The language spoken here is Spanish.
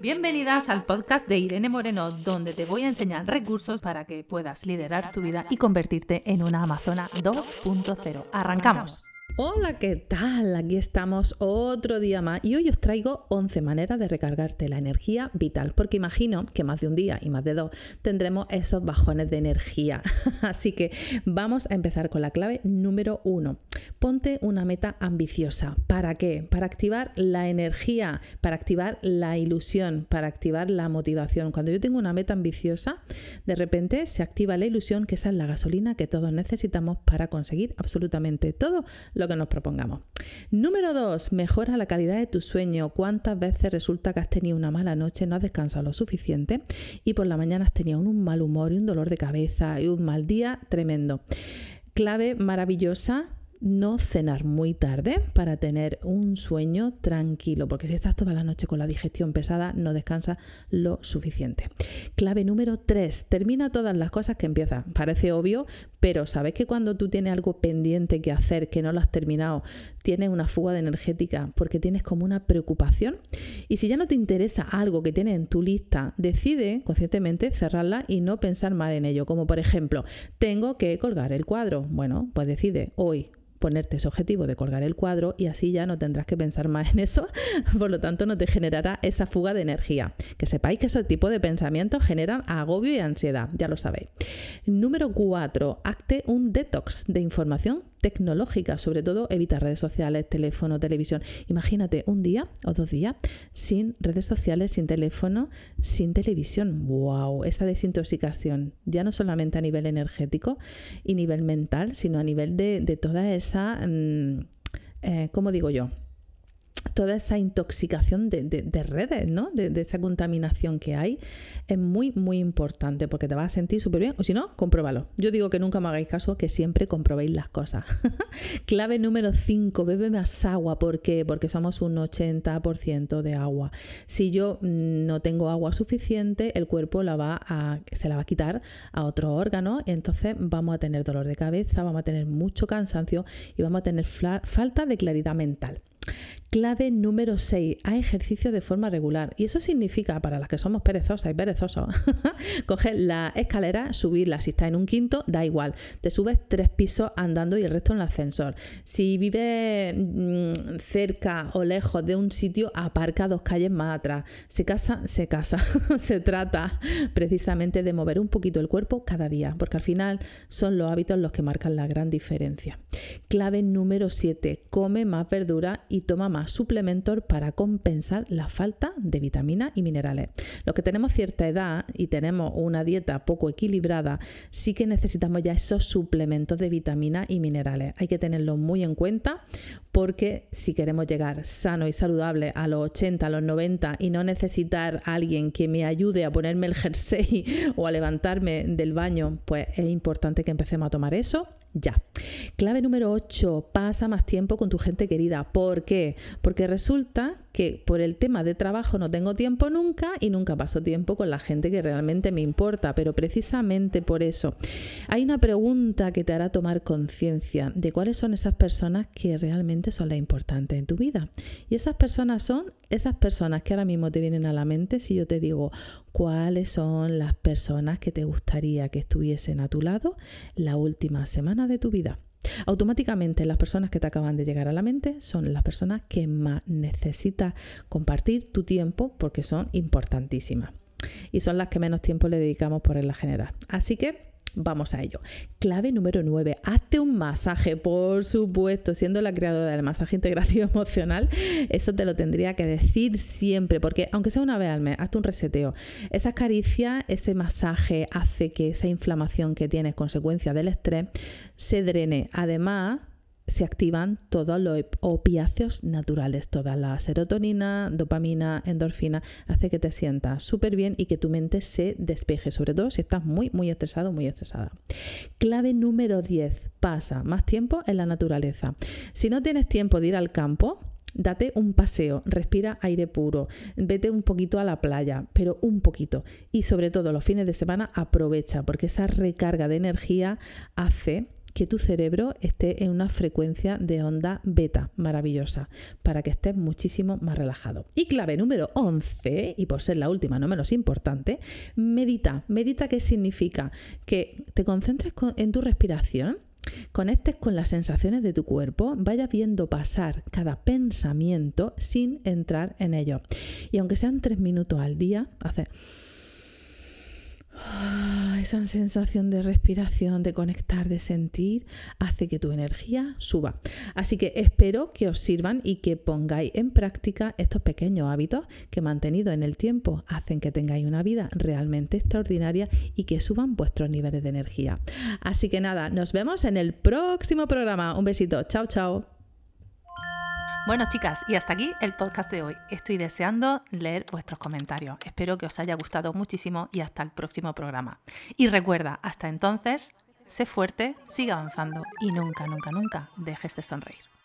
Bienvenidas al podcast de Irene Moreno, donde te voy a enseñar recursos para que puedas liderar tu vida y convertirte en una Amazona 2.0. Arrancamos. Hola, ¿qué tal? Aquí estamos otro día más y hoy os traigo 11 maneras de recargarte la energía vital, porque imagino que más de un día y más de dos tendremos esos bajones de energía. Así que vamos a empezar con la clave número uno. Ponte una meta ambiciosa. ¿Para qué? Para activar la energía, para activar la ilusión, para activar la motivación. Cuando yo tengo una meta ambiciosa, de repente se activa la ilusión, que esa es la gasolina que todos necesitamos para conseguir absolutamente todo lo que nos propongamos. Número dos, mejora la calidad de tu sueño. ¿Cuántas veces resulta que has tenido una mala noche, no has descansado lo suficiente y por la mañana has tenido un mal humor y un dolor de cabeza y un mal día tremendo? Clave maravillosa no cenar muy tarde para tener un sueño tranquilo, porque si estás toda la noche con la digestión pesada, no descansas lo suficiente. Clave número 3, termina todas las cosas que empiezas. Parece obvio, pero sabes que cuando tú tienes algo pendiente que hacer, que no lo has terminado, tienes una fuga de energética porque tienes como una preocupación. Y si ya no te interesa algo que tienes en tu lista, decide conscientemente cerrarla y no pensar mal en ello. Como por ejemplo, tengo que colgar el cuadro. Bueno, pues decide hoy ponerte ese objetivo de colgar el cuadro y así ya no tendrás que pensar más en eso, por lo tanto no te generará esa fuga de energía. Que sepáis que ese tipo de pensamientos generan agobio y ansiedad, ya lo sabéis. Número 4, acte un detox de información tecnológica, sobre todo evita redes sociales, teléfono, televisión. Imagínate un día o dos días sin redes sociales, sin teléfono, sin televisión. ¡Wow! Esa desintoxicación, ya no solamente a nivel energético y nivel mental, sino a nivel de, toda esa, mm, eh, ¿cómo digo yo? Toda esa intoxicación de, redes, ¿no? De, esa contaminación que hay, es muy, muy importante porque te vas a sentir súper bien. O si no, compruébalo. Yo digo que nunca me hagáis caso, que siempre comprobéis las cosas. Clave número 5, bebe más agua. ¿Por qué? Porque somos un 80% de agua. Si yo mm, no tengo agua suficiente, el cuerpo se la va a quitar a otro órgano entonces vamos a tener dolor de cabeza, vamos a tener mucho cansancio y vamos a tener falta de claridad mental. Clave número 6. Haz ejercicio de forma regular. Y eso significa, para las que somos perezosas y perezosos, coger la escalera, subirla. Si estás en un quinto, da igual. Te subes tres pisos andando y el resto en el ascensor. Si vives mm, cerca o lejos de un sitio, aparca dos calles más atrás. Se casa, se casa. se trata precisamente de mover un poquito el cuerpo cada día, porque al final son los hábitos los que marcan la gran diferencia. Clave número 7. Come más verdura y toma más suplementos para compensar la falta de vitaminas y minerales. Los que tenemos cierta edad y tenemos una dieta poco equilibrada, sí que necesitamos ya esos suplementos de vitaminas y minerales. Hay que tenerlo muy en cuenta porque si queremos llegar sano y saludable a los 80, a los 90 y no necesitar a alguien que me ayude a ponerme el jersey o a levantarme del baño, pues es importante que empecemos a tomar eso ya. Clave número 8, pasa más tiempo con tu gente querida. ¿Por qué? Porque resulta que por el tema de trabajo no tengo tiempo nunca y nunca paso tiempo con la gente que realmente me importa, pero precisamente por eso hay una pregunta que te hará tomar conciencia de cuáles son esas personas que realmente son las importantes en tu vida. Y esas personas son esas personas que ahora mismo te vienen a la mente si yo te digo cuáles son las personas que te gustaría que estuviesen a tu lado la última semana de tu vida. Automáticamente las personas que te acaban de llegar a la mente son las personas que más necesitas compartir tu tiempo porque son importantísimas. Y son las que menos tiempo le dedicamos por la general. Así que Vamos a ello. Clave número 9. Hazte un masaje, por supuesto, siendo la creadora del masaje integrativo emocional, eso te lo tendría que decir siempre, porque aunque sea una vez al mes, hazte un reseteo. Esa caricia, ese masaje hace que esa inflamación que tienes consecuencia del estrés se drene. Además, se activan todos los opiáceos naturales, toda la serotonina, dopamina, endorfina, hace que te sientas súper bien y que tu mente se despeje, sobre todo si estás muy, muy estresado, muy estresada. Clave número 10, pasa más tiempo en la naturaleza. Si no tienes tiempo de ir al campo, Date un paseo, respira aire puro, vete un poquito a la playa, pero un poquito. Y sobre todo los fines de semana aprovecha, porque esa recarga de energía hace que tu cerebro esté en una frecuencia de onda beta maravillosa para que estés muchísimo más relajado. Y clave número 11, y por ser la última no menos importante, medita. Medita qué significa que te concentres en tu respiración conectes con las sensaciones de tu cuerpo, vayas viendo pasar cada pensamiento sin entrar en ello. Y aunque sean tres minutos al día, hace Ah, esa sensación de respiración, de conectar, de sentir, hace que tu energía suba. Así que espero que os sirvan y que pongáis en práctica estos pequeños hábitos que mantenidos en el tiempo hacen que tengáis una vida realmente extraordinaria y que suban vuestros niveles de energía. Así que nada, nos vemos en el próximo programa. Un besito. Chao, chao. Bueno, chicas, y hasta aquí el podcast de hoy. Estoy deseando leer vuestros comentarios. Espero que os haya gustado muchísimo y hasta el próximo programa. Y recuerda, hasta entonces, sé fuerte, sigue avanzando y nunca, nunca, nunca dejes de sonreír.